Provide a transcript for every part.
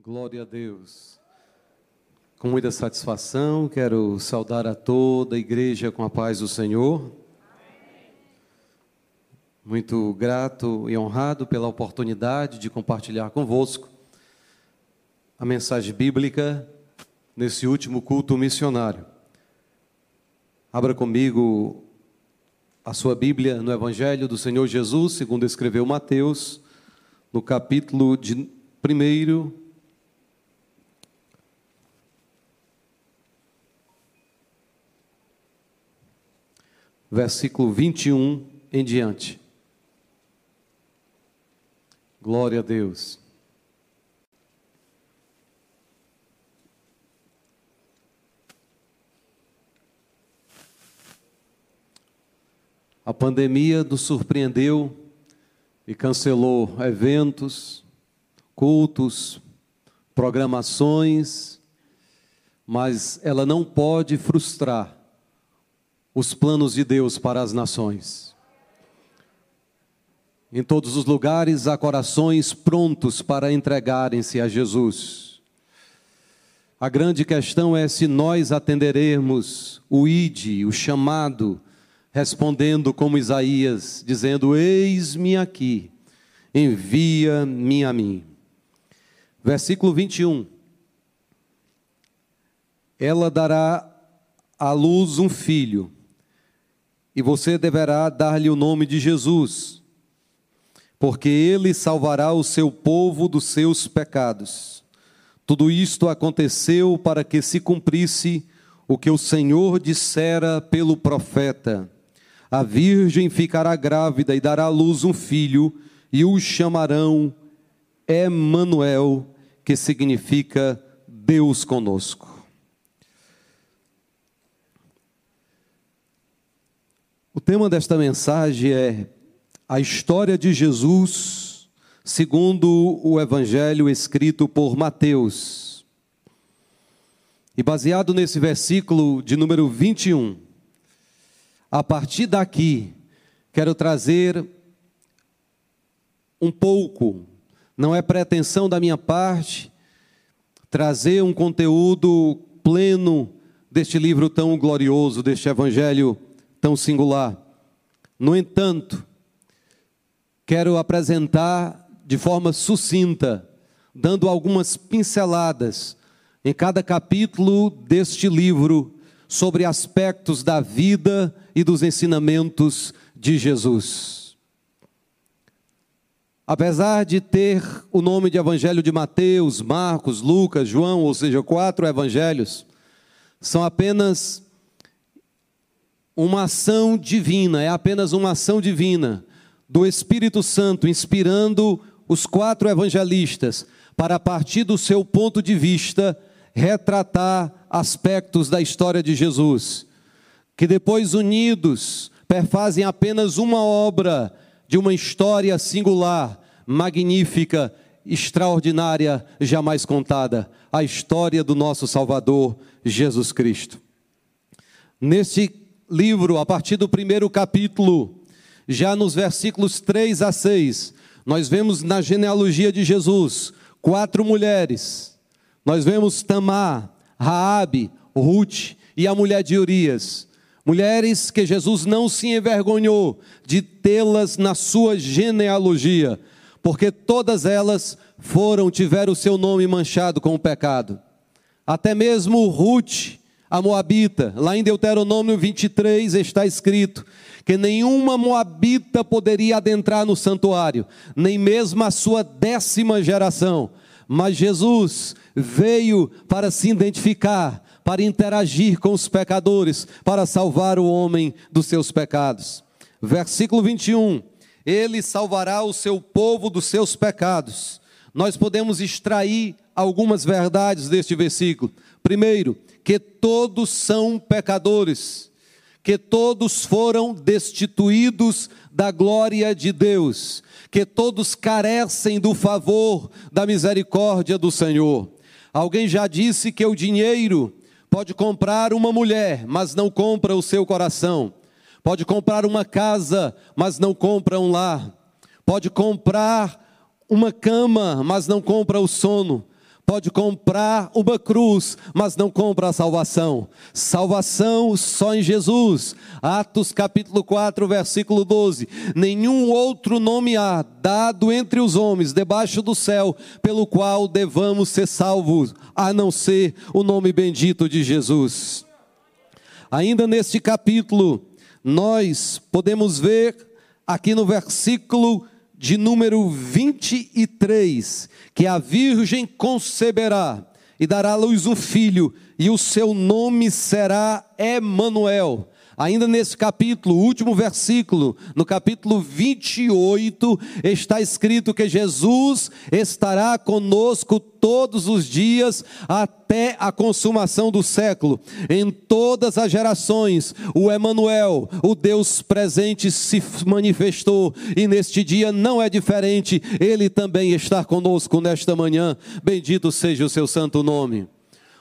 Glória a Deus. Com muita satisfação, quero saudar a toda a igreja com a paz do Senhor. Muito grato e honrado pela oportunidade de compartilhar convosco a mensagem bíblica nesse último culto missionário. Abra comigo a sua Bíblia no Evangelho do Senhor Jesus, segundo escreveu Mateus, no capítulo de primeiro versículo 21 em diante. Glória a Deus. A pandemia nos surpreendeu e cancelou eventos, cultos, programações, mas ela não pode frustrar os planos de Deus para as nações. Em todos os lugares há corações prontos para entregarem-se a Jesus. A grande questão é se nós atenderemos o ide, o chamado, respondendo como Isaías, dizendo: Eis-me aqui, envia-me a mim. Versículo 21. Ela dará à luz um filho e você deverá dar-lhe o nome de Jesus, porque ele salvará o seu povo dos seus pecados. Tudo isto aconteceu para que se cumprisse o que o Senhor dissera pelo profeta: A virgem ficará grávida e dará à luz um filho, e o chamarão Emanuel, que significa Deus conosco. Tema desta mensagem é a história de Jesus segundo o evangelho escrito por Mateus. E baseado nesse versículo de número 21, a partir daqui, quero trazer um pouco, não é pretensão da minha parte, trazer um conteúdo pleno deste livro tão glorioso, deste evangelho tão singular. No entanto, quero apresentar de forma sucinta, dando algumas pinceladas em cada capítulo deste livro sobre aspectos da vida e dos ensinamentos de Jesus. Apesar de ter o nome de Evangelho de Mateus, Marcos, Lucas, João, ou seja, quatro evangelhos, são apenas uma ação divina, é apenas uma ação divina do Espírito Santo inspirando os quatro evangelistas para, a partir do seu ponto de vista, retratar aspectos da história de Jesus, que depois unidos perfazem apenas uma obra de uma história singular, magnífica, extraordinária, jamais contada, a história do nosso Salvador Jesus Cristo. Neste livro, a partir do primeiro capítulo, já nos versículos 3 a 6, nós vemos na genealogia de Jesus quatro mulheres. Nós vemos Tamar, Raabe, Ruth e a mulher de Urias. Mulheres que Jesus não se envergonhou de tê-las na sua genealogia, porque todas elas foram tiveram o seu nome manchado com o pecado. Até mesmo Ruth, a Moabita. Lá em Deuteronômio 23 está escrito que nenhuma Moabita poderia adentrar no santuário, nem mesmo a sua décima geração. Mas Jesus veio para se identificar, para interagir com os pecadores, para salvar o homem dos seus pecados. Versículo 21. Ele salvará o seu povo dos seus pecados. Nós podemos extrair algumas verdades deste versículo. Primeiro, que todos são pecadores, que todos foram destituídos da glória de Deus, que todos carecem do favor, da misericórdia do Senhor. Alguém já disse que o dinheiro pode comprar uma mulher, mas não compra o seu coração. Pode comprar uma casa, mas não compra um lar. Pode comprar uma cama, mas não compra o sono. Pode comprar uma cruz, mas não compra a salvação. Salvação só em Jesus. Atos capítulo 4, versículo 12. Nenhum outro nome há dado entre os homens debaixo do céu pelo qual devamos ser salvos, a não ser o nome bendito de Jesus. Ainda neste capítulo, nós podemos ver aqui no versículo de número 23, que a virgem conceberá e dará à luz um filho, e o seu nome será Emanuel. Ainda nesse capítulo, último versículo, no capítulo 28, está escrito que Jesus estará conosco todos os dias até a consumação do século. Em todas as gerações, o Emanuel, o Deus presente se manifestou e neste dia não é diferente. Ele também está conosco nesta manhã. Bendito seja o seu santo nome.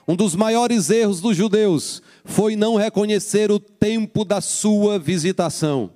Um dos maiores erros dos judeus foi não reconhecer o tempo da sua visitação.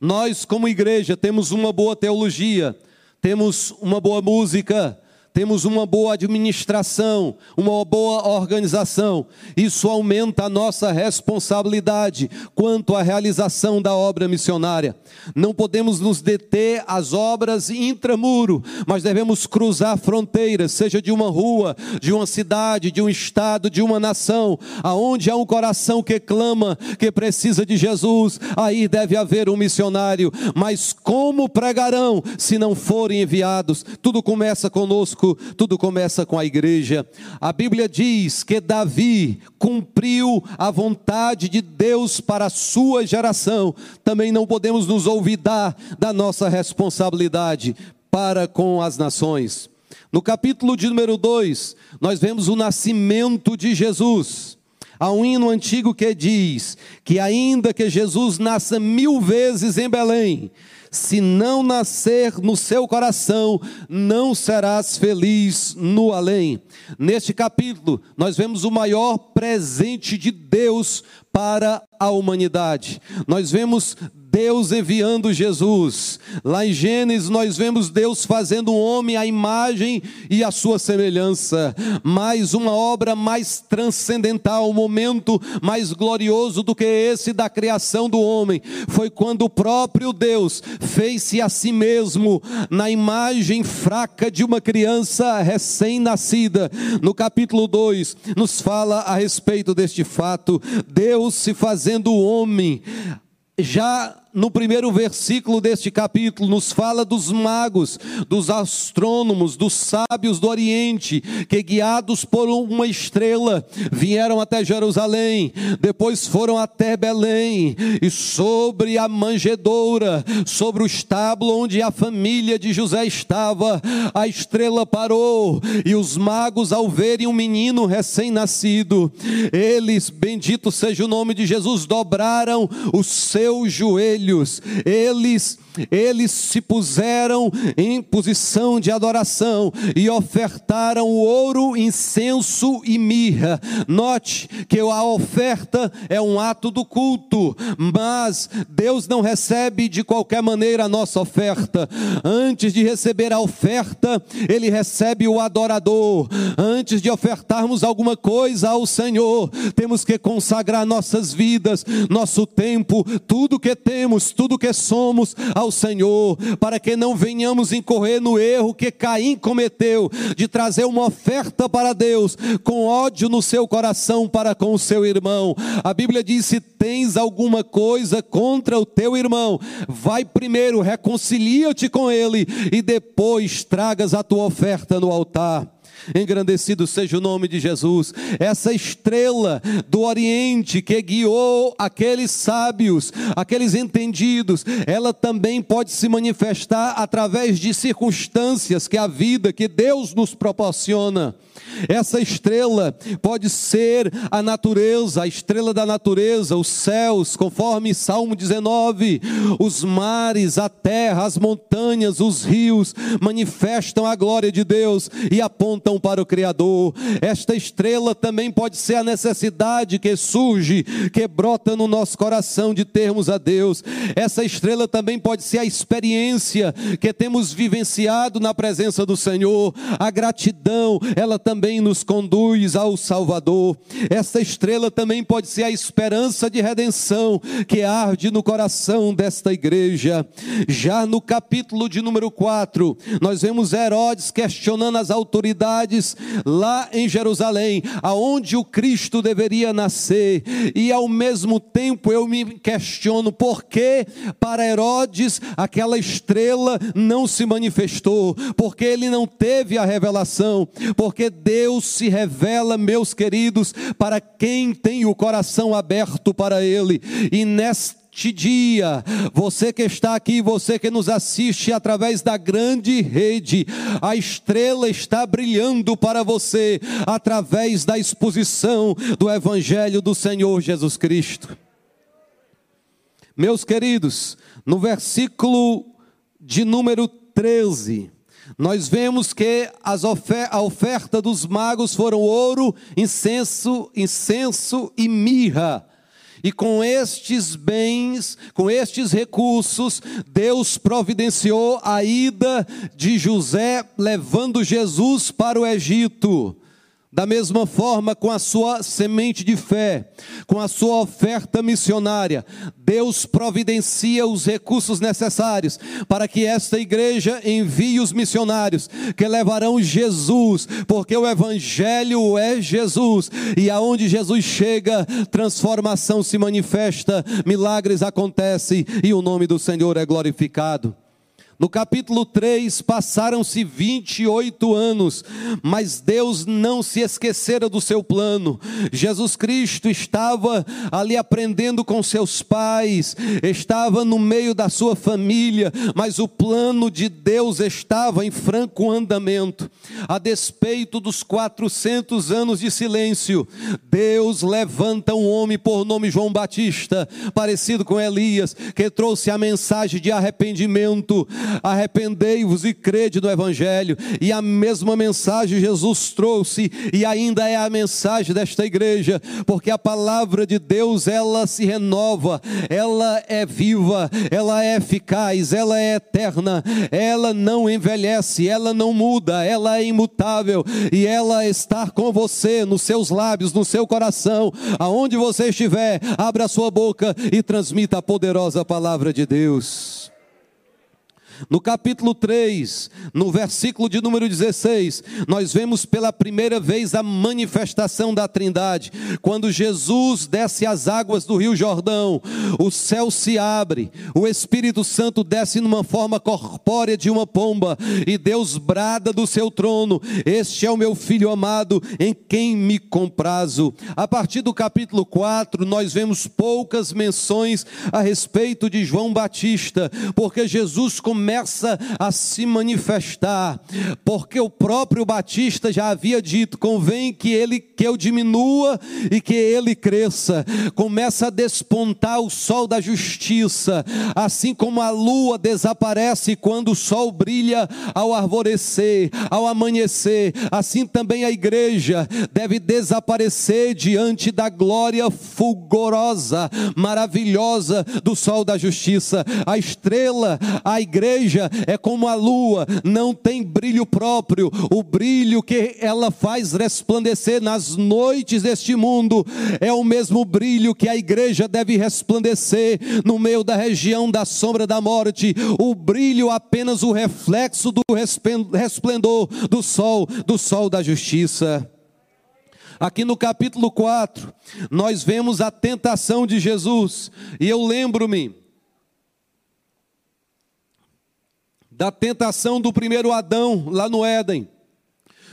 Nós, como igreja, temos uma boa teologia, temos uma boa música, temos uma boa administração, uma boa organização. Isso aumenta a nossa responsabilidade quanto à realização da obra missionária. Não podemos nos deter às obras intramuro, mas devemos cruzar fronteiras, seja de uma rua, de uma cidade, de um estado, de uma nação, aonde há um coração que clama, que precisa de Jesus, aí deve haver um missionário. Mas como pregarão se não forem enviados? Tudo começa conosco tudo começa com a igreja. A Bíblia diz que Davi cumpriu a vontade de Deus para a sua geração. Também não podemos nos olvidar da nossa responsabilidade para com as nações. No capítulo de número 2, nós vemos o nascimento de Jesus. Há um hino antigo que diz que, ainda que Jesus nasça mil vezes em Belém, se não nascer no seu coração, não serás feliz no além. Neste capítulo, nós vemos o maior presente de Deus para a humanidade. Nós vemos Deus enviando Jesus. Lá em Gênesis nós vemos Deus fazendo um homem à imagem e à sua semelhança. Mais uma obra mais transcendental, um momento mais glorioso do que esse da criação do homem, foi quando o próprio Deus fez-se a si mesmo na imagem fraca de uma criança recém-nascida. No capítulo 2 nos fala a respeito deste fato, Deus se fazendo homem já no primeiro versículo deste capítulo, nos fala dos magos, dos astrônomos, dos sábios do Oriente, que guiados por uma estrela vieram até Jerusalém, depois foram até Belém, e sobre a manjedoura, sobre o estábulo onde a família de José estava, a estrela parou, e os magos, ao verem um menino recém-nascido, eles, bendito seja o nome de Jesus, dobraram os seus joelhos filhos, eles eles se puseram em posição de adoração e ofertaram ouro, incenso e mirra. Note que a oferta é um ato do culto, mas Deus não recebe de qualquer maneira a nossa oferta. Antes de receber a oferta, Ele recebe o adorador. Antes de ofertarmos alguma coisa ao Senhor, temos que consagrar nossas vidas, nosso tempo, tudo que temos, tudo que somos ao Senhor, para que não venhamos incorrer no erro que Caim cometeu, de trazer uma oferta para Deus com ódio no seu coração para com o seu irmão. A Bíblia diz: se tens alguma coisa contra o teu irmão, vai primeiro, reconcilia-te com ele e depois tragas a tua oferta no altar. Engrandecido seja o nome de Jesus. Essa estrela do Oriente que guiou aqueles sábios, aqueles entendidos, ela também pode se manifestar através de circunstâncias que a vida, que Deus nos proporciona. Essa estrela pode ser a natureza, a estrela da natureza, os céus, conforme Salmo 19, os mares, a terra, as montanhas, os rios manifestam a glória de Deus e apontam para o Criador. Esta estrela também pode ser a necessidade que surge, que brota no nosso coração de termos a Deus. Essa estrela também pode ser a experiência que temos vivenciado na presença do Senhor. A gratidão, ela também nos conduz ao Salvador. Essa estrela também pode ser a esperança de redenção que arde no coração desta igreja. Já no capítulo de número 4, nós vemos Herodes questionando as autoridades lá em Jerusalém, aonde o Cristo deveria nascer, e ao mesmo tempo eu me questiono por que para Herodes aquela estrela não se manifestou, porque ele não teve a revelação, porque Deus se revela, meus queridos, para quem tem o coração aberto para ele, e nesta neste dia, você que está aqui, você que nos assiste através da grande rede, a estrela está brilhando para você através da exposição do Evangelho do Senhor Jesus Cristo. Meus queridos, no versículo de número 13, nós vemos que ofer a oferta dos magos foram ouro, incenso, incenso e mirra. E com estes bens, com estes recursos, Deus providenciou a ida de José levando Jesus para o Egito. Da mesma forma, com a sua semente de fé, com a sua oferta missionária, Deus providencia os recursos necessários para que esta igreja envie os missionários que levarão Jesus, porque o Evangelho é Jesus, e aonde Jesus chega, transformação se manifesta, milagres acontecem e o nome do Senhor é glorificado. No capítulo 3, passaram-se 28 anos, mas Deus não se esquecera do seu plano. Jesus Cristo estava ali aprendendo com seus pais, estava no meio da sua família, mas o plano de Deus estava em franco andamento. A despeito dos 400 anos de silêncio, Deus levanta um homem por nome João Batista, parecido com Elias, que trouxe a mensagem de arrependimento arrependei-vos e crede no Evangelho. E a mesma mensagem Jesus trouxe, e ainda é a mensagem desta igreja, porque a palavra de Deus, ela se renova, ela é viva, ela é eficaz, ela é eterna, ela não envelhece, ela não muda, ela é imutável, e ela está com você, nos seus lábios, no seu coração, aonde você estiver, abra sua boca e transmita a poderosa palavra de Deus. No capítulo 3, no versículo de número 16, nós vemos pela primeira vez a manifestação da Trindade. Quando Jesus desce as águas do Rio Jordão, o céu se abre, o Espírito Santo desce numa forma corpórea de uma pomba, e Deus brada do seu trono: Este é o meu filho amado, em quem me comprazo. A partir do capítulo 4, nós vemos poucas menções a respeito de João Batista, porque Jesus começa começa a se manifestar, porque o próprio Batista já havia dito: convém que ele que eu diminua e que ele cresça. Começa a despontar o sol da justiça, assim como a lua desaparece quando o sol brilha ao arvorecer, ao amanhecer, assim também a igreja deve desaparecer diante da glória fulgorosa, maravilhosa do sol da justiça. A estrela, a igreja igreja é como a lua, não tem brilho próprio. O brilho que ela faz resplandecer nas noites deste mundo é o mesmo brilho que a igreja deve resplandecer no meio da região da sombra da morte. O brilho apenas o reflexo do resplendor do sol, do sol da justiça. Aqui no capítulo 4, nós vemos a tentação de Jesus, e eu lembro-me da tentação do primeiro Adão lá no Éden.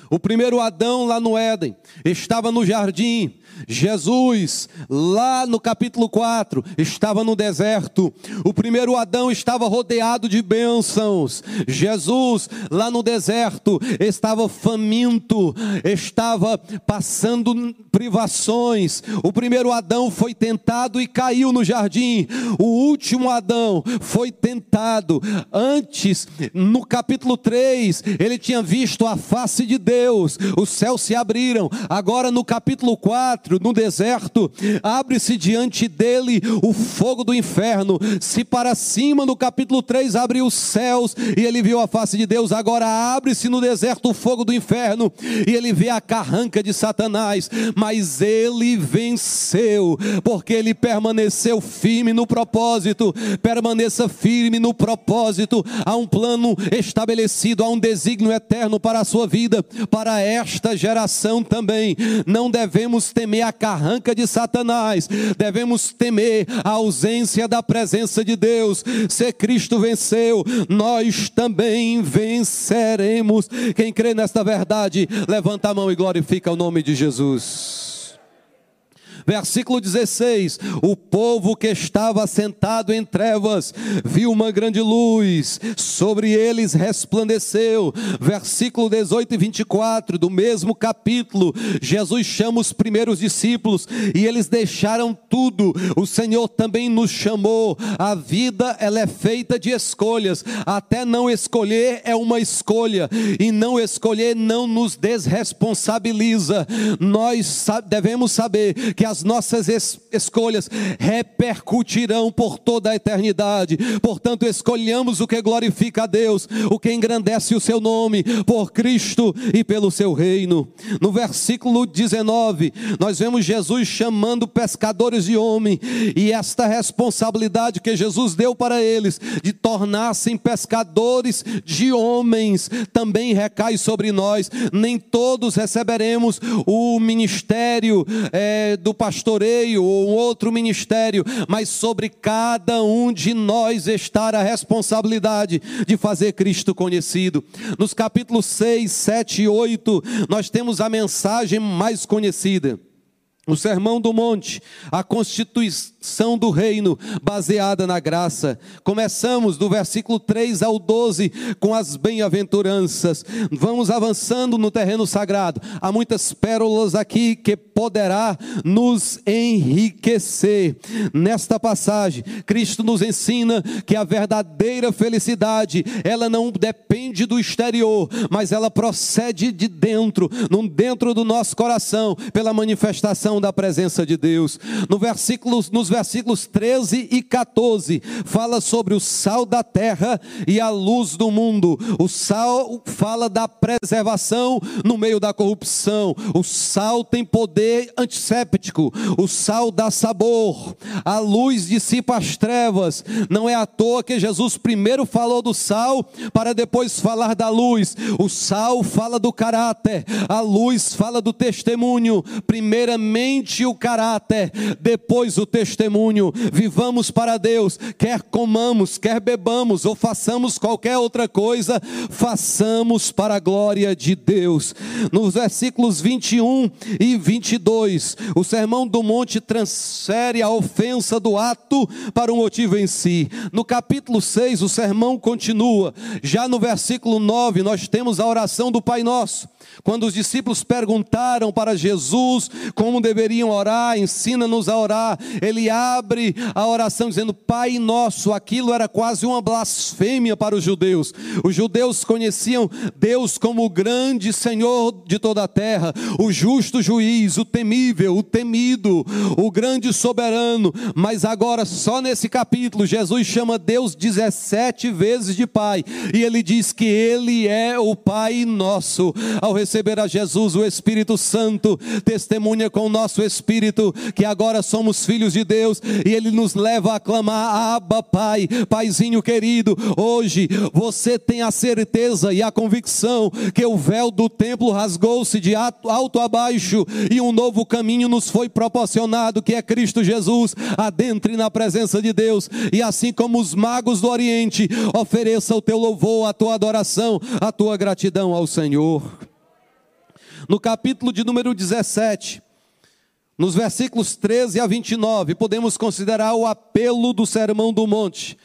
O primeiro Adão lá no Éden estava no jardim, Jesus, lá no capítulo 4, estava no deserto. O primeiro Adão estava rodeado de bênçãos. Jesus, lá no deserto, estava faminto, estava passando privações. O primeiro Adão foi tentado e caiu no jardim. O último Adão foi tentado. Antes, no capítulo 3, ele tinha visto a face de Deus os céus se abriram. Agora no capítulo 4, no deserto, abre-se diante dele o fogo do inferno. Se para cima no capítulo 3 abriu os céus e ele viu a face de Deus, agora abre-se no deserto o fogo do inferno e ele vê a carranca de Satanás, mas ele venceu, porque ele permaneceu firme no propósito. Permaneça firme no propósito. Há um plano estabelecido, há um desígnio eterno para a sua vida, para esta geração também. Não devemos temer a carranca de Satanás, devemos temer a ausência da presença de Deus. Se Cristo venceu, nós também venceremos. Quem crê nesta verdade, levanta a mão e glorifica o nome de Jesus. Versículo 16: O povo que estava sentado em trevas viu uma grande luz, sobre eles resplandeceu. Versículo 18 e 24 do mesmo capítulo, Jesus chama os primeiros discípulos e eles deixaram tudo. O Senhor também nos chamou. A vida ela é feita de escolhas. Até não escolher é uma escolha e não escolher não nos desresponsabiliza. Nós devemos saber que as nossas es escolhas repercutirão por toda a eternidade. Portanto, escolhamos o que glorifica a Deus, o que engrandece o seu nome, por Cristo e pelo seu reino. No versículo 19, nós vemos Jesus chamando pescadores de homem, e esta responsabilidade que Jesus deu para eles de tornar-se pescadores de homens também recai sobre nós. Nem todos receberemos o ministério é, do pastoreio ou um outro ministério, mas sobre cada um de nós está a responsabilidade de fazer Cristo conhecido. Nos capítulos 6, 7 e 8, nós temos a mensagem mais conhecida. O Sermão do Monte, a constituição do reino baseada na graça. Começamos do versículo 3 ao 12 com as bem-aventuranças. Vamos avançando no terreno sagrado. Há muitas pérolas aqui que poderá nos enriquecer. Nesta passagem, Cristo nos ensina que a verdadeira felicidade, ela não depende do exterior, mas ela procede de dentro, no dentro do nosso coração, pela manifestação da presença de Deus. No versículos, nos versículos 13 e 14, fala sobre o sal da terra e a luz do mundo. O sal fala da preservação no meio da corrupção. O sal tem poder antisséptico. O sal dá sabor. A luz dissipa as trevas. Não é à toa que Jesus primeiro falou do sal para depois falar da luz. O sal fala do caráter, a luz fala do testemunho. Primeiramente o caráter, depois o testemunho. Vivamos para Deus, quer comamos, quer bebamos ou façamos qualquer outra coisa, façamos para a glória de Deus. Nos versículos 21 e 22, o sermão do monte transfere a ofensa do ato para o motivo em si. No capítulo 6, o sermão continua. Já no versículo 9, nós temos a oração do Pai Nosso. Quando os discípulos perguntaram para Jesus como deveriam orar, ensina-nos a orar, ele abre a oração dizendo: Pai nosso. Aquilo era quase uma blasfêmia para os judeus. Os judeus conheciam Deus como o grande Senhor de toda a terra, o justo juiz, o temível, o temido, o grande soberano. Mas agora, só nesse capítulo, Jesus chama Deus 17 vezes de Pai, e ele diz que Ele é o Pai nosso. Ao receber a Jesus, o Espírito Santo testemunha com o nosso espírito que agora somos filhos de Deus e ele nos leva a clamar: Abba, Pai, Paizinho querido. Hoje você tem a certeza e a convicção que o véu do templo rasgou-se de alto a baixo e um novo caminho nos foi proporcionado, que é Cristo Jesus. Adentre na presença de Deus e assim como os magos do Oriente, ofereça o teu louvor, a tua adoração, a tua gratidão ao Senhor no capítulo de número 17, nos versículos 13 a 29, podemos considerar o apelo do Sermão do Monte.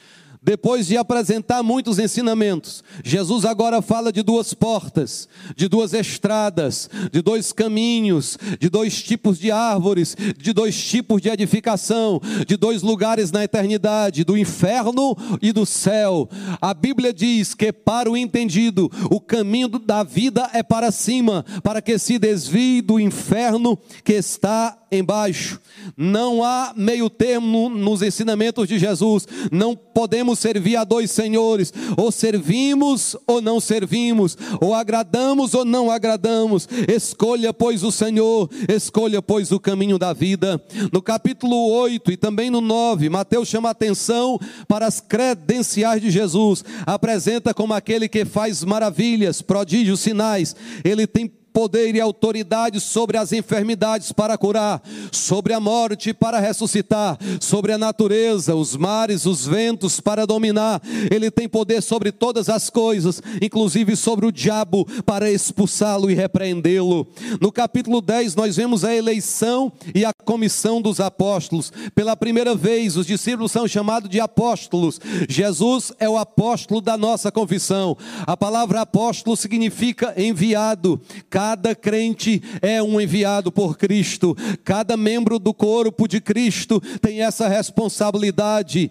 Depois de apresentar muitos ensinamentos, Jesus agora fala de duas portas, de duas estradas, de dois caminhos, de dois tipos de árvores, de dois tipos de edificação, de dois lugares na eternidade, do inferno e do céu. A Bíblia diz que para o entendido, o caminho da vida é para cima, para que se desvie do inferno que está embaixo. Não há meio termo nos ensinamentos de Jesus. Não podemos servir a dois senhores. Ou servimos ou não servimos. Ou agradamos ou não agradamos. Escolha, pois, o Senhor. Escolha, pois, o caminho da vida. No capítulo 8 e também no 9, Mateus chama atenção para as credenciais de Jesus. Apresenta como aquele que faz maravilhas, prodígios, sinais. Ele tem poder e autoridade sobre as enfermidades para curar, sobre a morte para ressuscitar, sobre a natureza, os mares, os ventos para dominar. Ele tem poder sobre todas as coisas, inclusive sobre o diabo para expulsá-lo e repreendê-lo. No capítulo 10, nós vemos a eleição e a comissão dos apóstolos. Pela primeira vez, os discípulos são chamados de apóstolos. Jesus é o apóstolo da nossa confissão. A palavra apóstolo significa enviado. Cada crente é um enviado por Cristo, cada membro do corpo de Cristo tem essa responsabilidade.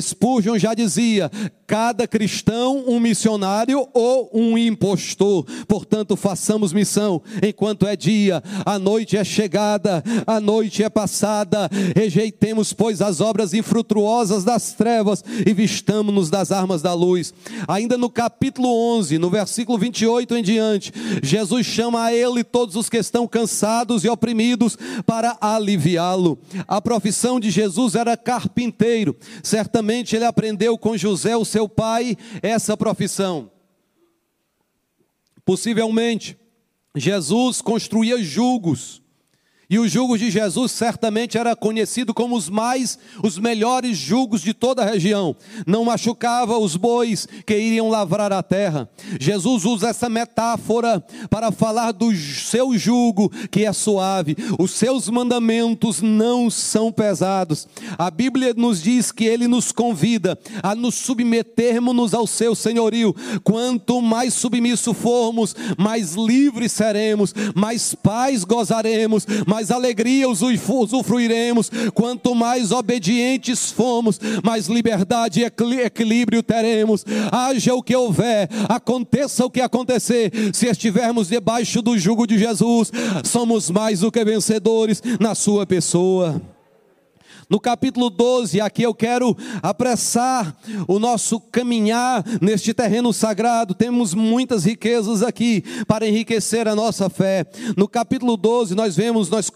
Spurgeon já dizia: cada cristão um missionário ou um impostor. Portanto, façamos missão enquanto é dia, a noite é chegada, a noite é passada. Rejeitemos, pois, as obras infrutuosas das trevas e vistamos-nos das armas da luz. Ainda no capítulo 11, no versículo 28 em diante, Jesus chama a ele todos os que estão cansados e oprimidos para aliviá-lo. A profissão de Jesus era carpinteiro. Certamente ele aprendeu com José, o seu pai essa profissão. Possivelmente, Jesus construía julgos e o jugo de Jesus certamente era conhecido como os mais, os melhores jugos de toda a região. Não machucava os bois que iriam lavrar a terra. Jesus usa essa metáfora para falar do seu jugo que é suave. Os seus mandamentos não são pesados. A Bíblia nos diz que ele nos convida a nos submetermos ao seu senhorio. Quanto mais submisso formos, mais livres seremos, mais paz gozaremos, mais mais alegria usufruiremos, quanto mais obedientes fomos, mais liberdade e equilíbrio teremos. Haja o que houver, aconteça o que acontecer, se estivermos debaixo do jugo de Jesus, somos mais do que vencedores na Sua pessoa. No capítulo 12, aqui eu quero apressar o nosso caminhar neste terreno sagrado. Temos muitas riquezas aqui para enriquecer a nossa fé. No capítulo 12, nós vemos nós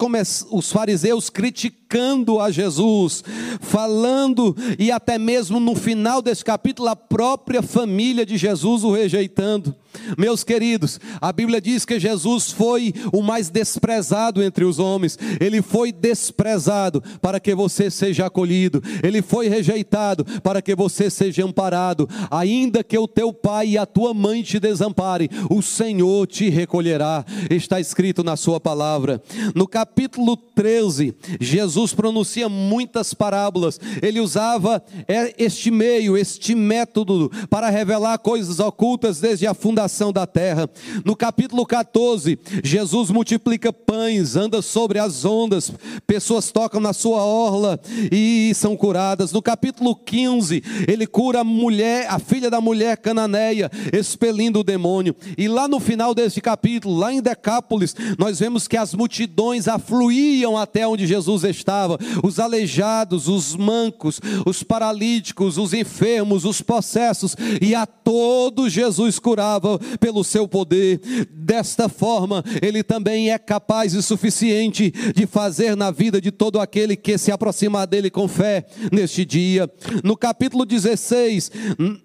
os fariseus criticando a Jesus, falando e até mesmo no final desse capítulo a própria família de Jesus o rejeitando. Meus queridos, a Bíblia diz que Jesus foi o mais desprezado entre os homens. Ele foi desprezado para que você seja acolhido. Ele foi rejeitado para que você seja amparado. Ainda que o teu pai e a tua mãe te desamparem, o Senhor te recolherá. Está escrito na sua palavra. No capítulo 13, Jesus pronuncia muitas parábolas. Ele usava é, este meio, este método para revelar coisas ocultas desde a fundação fundação da terra. No capítulo 14, Jesus multiplica pães, anda sobre as ondas, pessoas tocam na sua orla e são curadas. No capítulo 15, ele cura a mulher, a filha da mulher cananeia, expelindo o demônio. E lá no final deste capítulo, lá em Decápolis, nós vemos que as multidões afluíam até onde Jesus estava, os aleijados, os mancos, os paralíticos, os enfermos, os possessos, e a todos Jesus curava pelo seu poder. Desta forma, ele também é capaz e suficiente de fazer na vida de todo aquele que se aproximar dele com fé neste dia. No capítulo 16,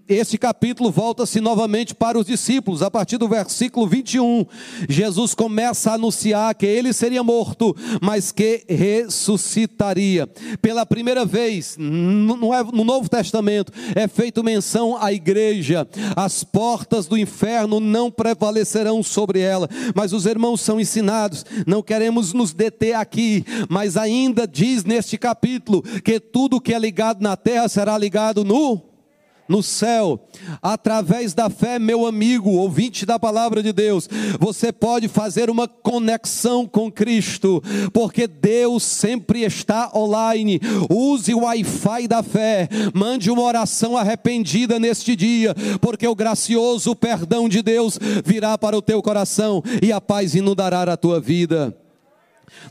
este capítulo volta-se novamente para os discípulos, a partir do versículo 21. Jesus começa a anunciar que ele seria morto, mas que ressuscitaria. Pela primeira vez no Novo Testamento é feito menção à igreja, as portas do inferno inferno não prevalecerão sobre ela. Mas os irmãos são ensinados, não queremos nos deter aqui, mas ainda diz neste capítulo que tudo que é ligado na terra será ligado no no céu. Através da fé, meu amigo, ouvinte da palavra de Deus, você pode fazer uma conexão com Cristo, porque Deus sempre está online. Use o Wi-Fi da fé, mande uma oração arrependida neste dia, porque o gracioso perdão de Deus virá para o teu coração e a paz inundará a tua vida.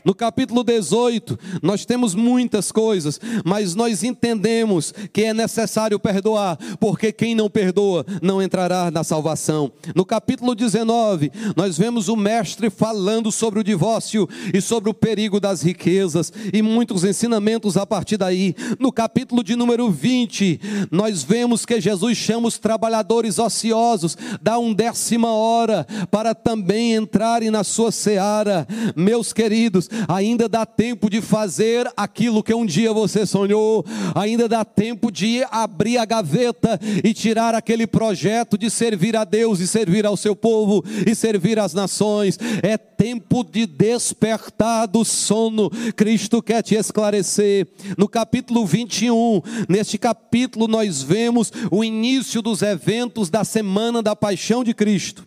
No capítulo 18, nós temos muitas coisas, mas nós entendemos que é necessário perdoar, porque quem não perdoa não entrará na salvação. No capítulo 19, nós vemos o mestre falando sobre o divórcio e sobre o perigo das riquezas e muitos ensinamentos a partir daí. No capítulo de número 20, nós vemos que Jesus chama os trabalhadores ociosos, dá um décima hora para também entrarem na sua seara. Meus queridos, queridos, ainda dá tempo de fazer aquilo que um dia você sonhou, ainda dá tempo de abrir a gaveta e tirar aquele projeto de servir a Deus e servir ao seu povo e servir às nações. É tempo de despertar do sono. Cristo quer te esclarecer. No capítulo 21, neste capítulo nós vemos o início dos eventos da semana da paixão de Cristo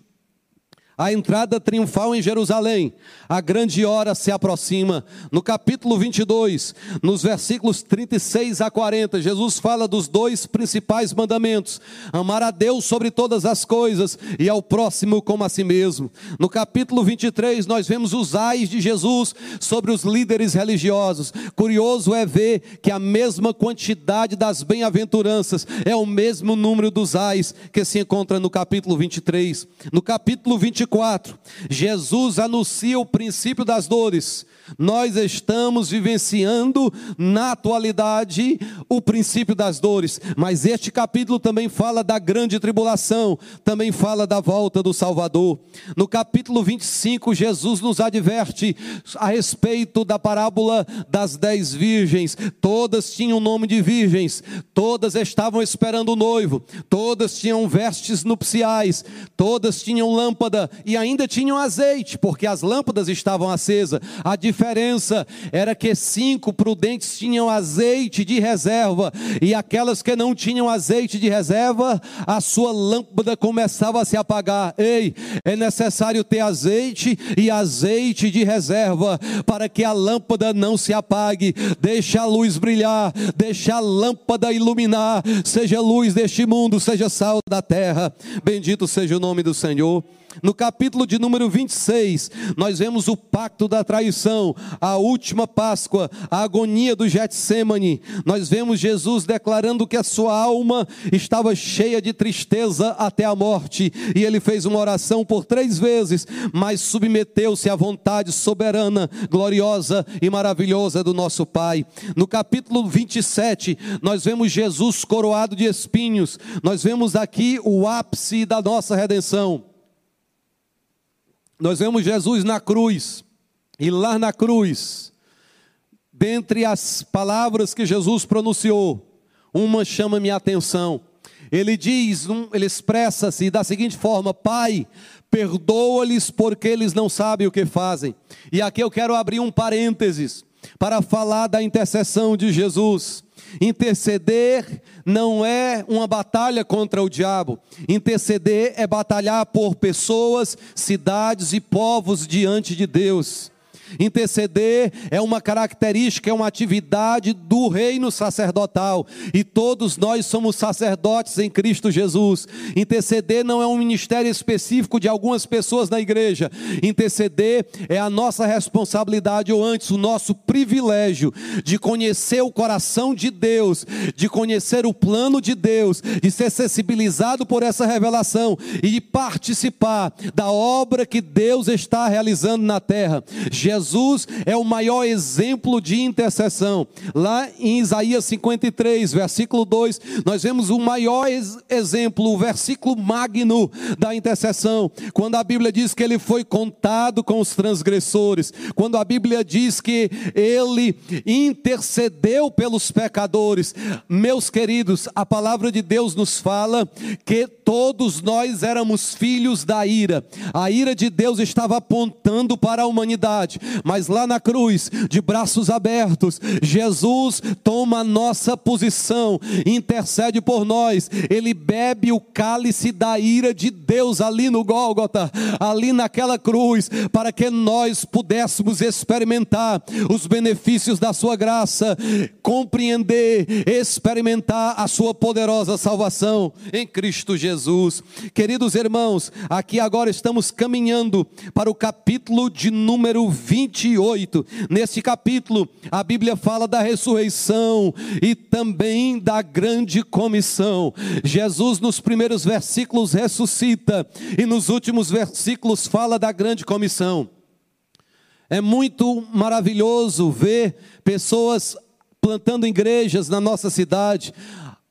a entrada triunfal em Jerusalém, a grande hora se aproxima. No capítulo 22, nos versículos 36 a 40, Jesus fala dos dois principais mandamentos: amar a Deus sobre todas as coisas e ao próximo como a si mesmo. No capítulo 23, nós vemos os ais de Jesus sobre os líderes religiosos. Curioso é ver que a mesma quantidade das bem-aventuranças é o mesmo número dos ais que se encontra no capítulo 23. No capítulo 24, 24, Jesus anuncia o princípio das dores. Nós estamos vivenciando na atualidade o princípio das dores, mas este capítulo também fala da grande tribulação, também fala da volta do Salvador. No capítulo 25, Jesus nos adverte a respeito da parábola das dez virgens. Todas tinham o nome de virgens, todas estavam esperando o noivo, todas tinham vestes nupciais, todas tinham lâmpada e ainda tinham azeite, porque as lâmpadas estavam acesas. A diferença era que cinco prudentes tinham azeite de reserva, e aquelas que não tinham azeite de reserva, a sua lâmpada começava a se apagar. Ei, é necessário ter azeite e azeite de reserva, para que a lâmpada não se apague. Deixe a luz brilhar, deixe a lâmpada iluminar, seja luz deste mundo, seja sal da terra. Bendito seja o nome do Senhor. No capítulo de número 26, nós vemos o pacto da traição, a última Páscoa, a agonia do Getsemane. Nós vemos Jesus declarando que a sua alma estava cheia de tristeza até a morte, e ele fez uma oração por três vezes, mas submeteu-se à vontade soberana, gloriosa e maravilhosa do nosso Pai. No capítulo 27, nós vemos Jesus coroado de espinhos. Nós vemos aqui o ápice da nossa redenção. Nós vemos Jesus na cruz, e lá na cruz, dentre as palavras que Jesus pronunciou, uma chama minha atenção. Ele diz, ele expressa-se da seguinte forma: Pai, perdoa-lhes porque eles não sabem o que fazem. E aqui eu quero abrir um parênteses para falar da intercessão de Jesus. Interceder não é uma batalha contra o diabo. Interceder é batalhar por pessoas, cidades e povos diante de Deus. Interceder é uma característica, é uma atividade do reino sacerdotal, e todos nós somos sacerdotes em Cristo Jesus. Interceder não é um ministério específico de algumas pessoas na igreja. Interceder é a nossa responsabilidade ou antes o nosso privilégio de conhecer o coração de Deus, de conhecer o plano de Deus, de ser sensibilizado por essa revelação e participar da obra que Deus está realizando na terra. Jesus Jesus é o maior exemplo de intercessão. Lá em Isaías 53, versículo 2, nós vemos o maior exemplo, o versículo magno da intercessão. Quando a Bíblia diz que ele foi contado com os transgressores, quando a Bíblia diz que ele intercedeu pelos pecadores. Meus queridos, a palavra de Deus nos fala que Todos nós éramos filhos da ira. A ira de Deus estava apontando para a humanidade, mas lá na cruz, de braços abertos, Jesus toma a nossa posição, intercede por nós. Ele bebe o cálice da ira de Deus ali no Gólgota, ali naquela cruz, para que nós pudéssemos experimentar os benefícios da sua graça, compreender, experimentar a sua poderosa salvação em Cristo Jesus. Jesus. Queridos irmãos, aqui agora estamos caminhando para o capítulo de número 28. Nesse capítulo, a Bíblia fala da ressurreição e também da grande comissão. Jesus, nos primeiros versículos, ressuscita e nos últimos versículos fala da grande comissão. É muito maravilhoso ver pessoas plantando igrejas na nossa cidade,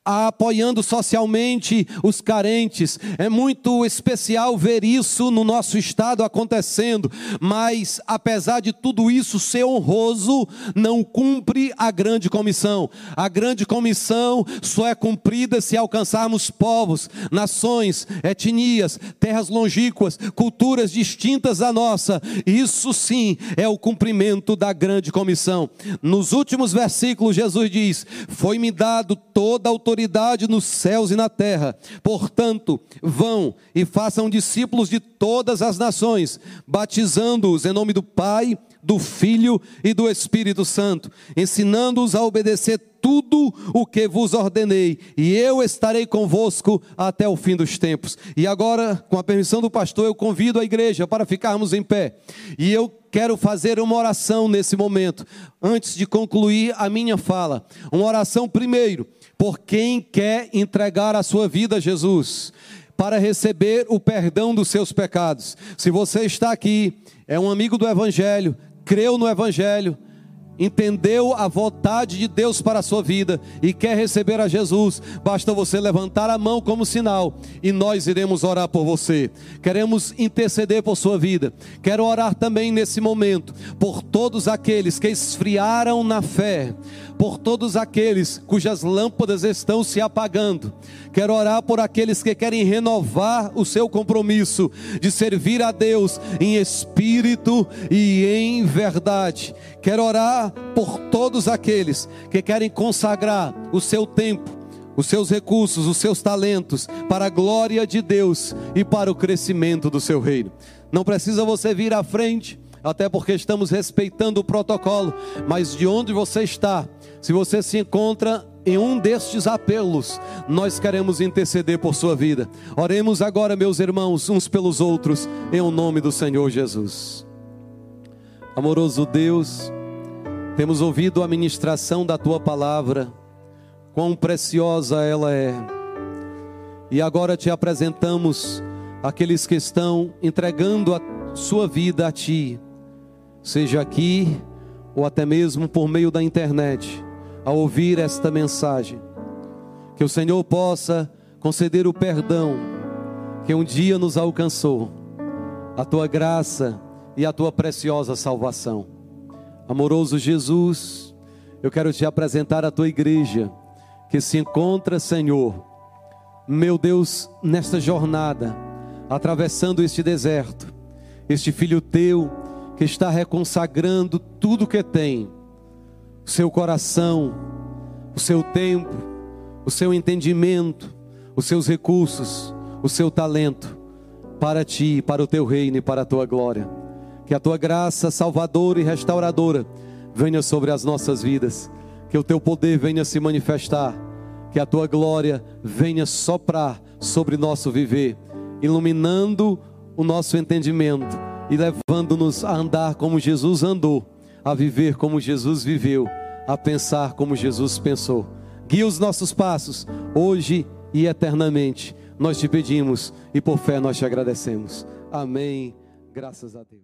apoiando socialmente os carentes. É muito especial ver isso no nosso estado acontecendo, mas apesar de tudo isso ser honroso, não cumpre a grande comissão. A grande comissão só é cumprida se alcançarmos povos, nações, etnias, terras longínquas, culturas distintas da nossa. Isso sim é o cumprimento da grande comissão. Nos últimos versículos, Jesus diz: Foi-me dado toda a autoridade autoridade nos céus e na terra. Portanto, vão e façam discípulos de todas as nações, batizando-os em nome do Pai, do Filho e do Espírito Santo, ensinando-os a obedecer tudo o que vos ordenei, e eu estarei convosco até o fim dos tempos. E agora, com a permissão do pastor, eu convido a igreja para ficarmos em pé. E eu quero fazer uma oração nesse momento, antes de concluir a minha fala. Uma oração primeiro por quem quer entregar a sua vida a Jesus, para receber o perdão dos seus pecados. Se você está aqui, é um amigo do Evangelho, creu no Evangelho, entendeu a vontade de Deus para a sua vida e quer receber a Jesus, basta você levantar a mão como sinal e nós iremos orar por você. Queremos interceder por sua vida. Quero orar também nesse momento por todos aqueles que esfriaram na fé por todos aqueles cujas lâmpadas estão se apagando. Quero orar por aqueles que querem renovar o seu compromisso de servir a Deus em espírito e em verdade. Quero orar por todos aqueles que querem consagrar o seu tempo os seus recursos, os seus talentos para a glória de Deus e para o crescimento do seu reino. Não precisa você vir à frente, até porque estamos respeitando o protocolo, mas de onde você está, se você se encontra em um destes apelos, nós queremos interceder por sua vida. Oremos agora, meus irmãos, uns pelos outros, em o nome do Senhor Jesus. Amoroso Deus, temos ouvido a ministração da tua palavra, quão preciosa ela é. E agora te apresentamos aqueles que estão entregando a sua vida a ti, seja aqui ou até mesmo por meio da internet ao ouvir esta mensagem. Que o Senhor possa conceder o perdão que um dia nos alcançou, a tua graça e a tua preciosa salvação. Amoroso Jesus, eu quero te apresentar a tua igreja que se encontra, Senhor, meu Deus, nesta jornada, atravessando este deserto, este filho teu que está reconsagrando tudo que tem o seu coração, o seu tempo, o seu entendimento, os seus recursos, o seu talento para ti, para o teu reino e para a tua glória. Que a tua graça salvadora e restauradora venha sobre as nossas vidas, que o teu poder venha se manifestar, que a tua glória venha soprar sobre nosso viver, iluminando o nosso entendimento e levando-nos a andar como Jesus andou, a viver como Jesus viveu a pensar como Jesus pensou. Guia os nossos passos, hoje e eternamente. Nós te pedimos e por fé nós te agradecemos. Amém. Graças a Deus.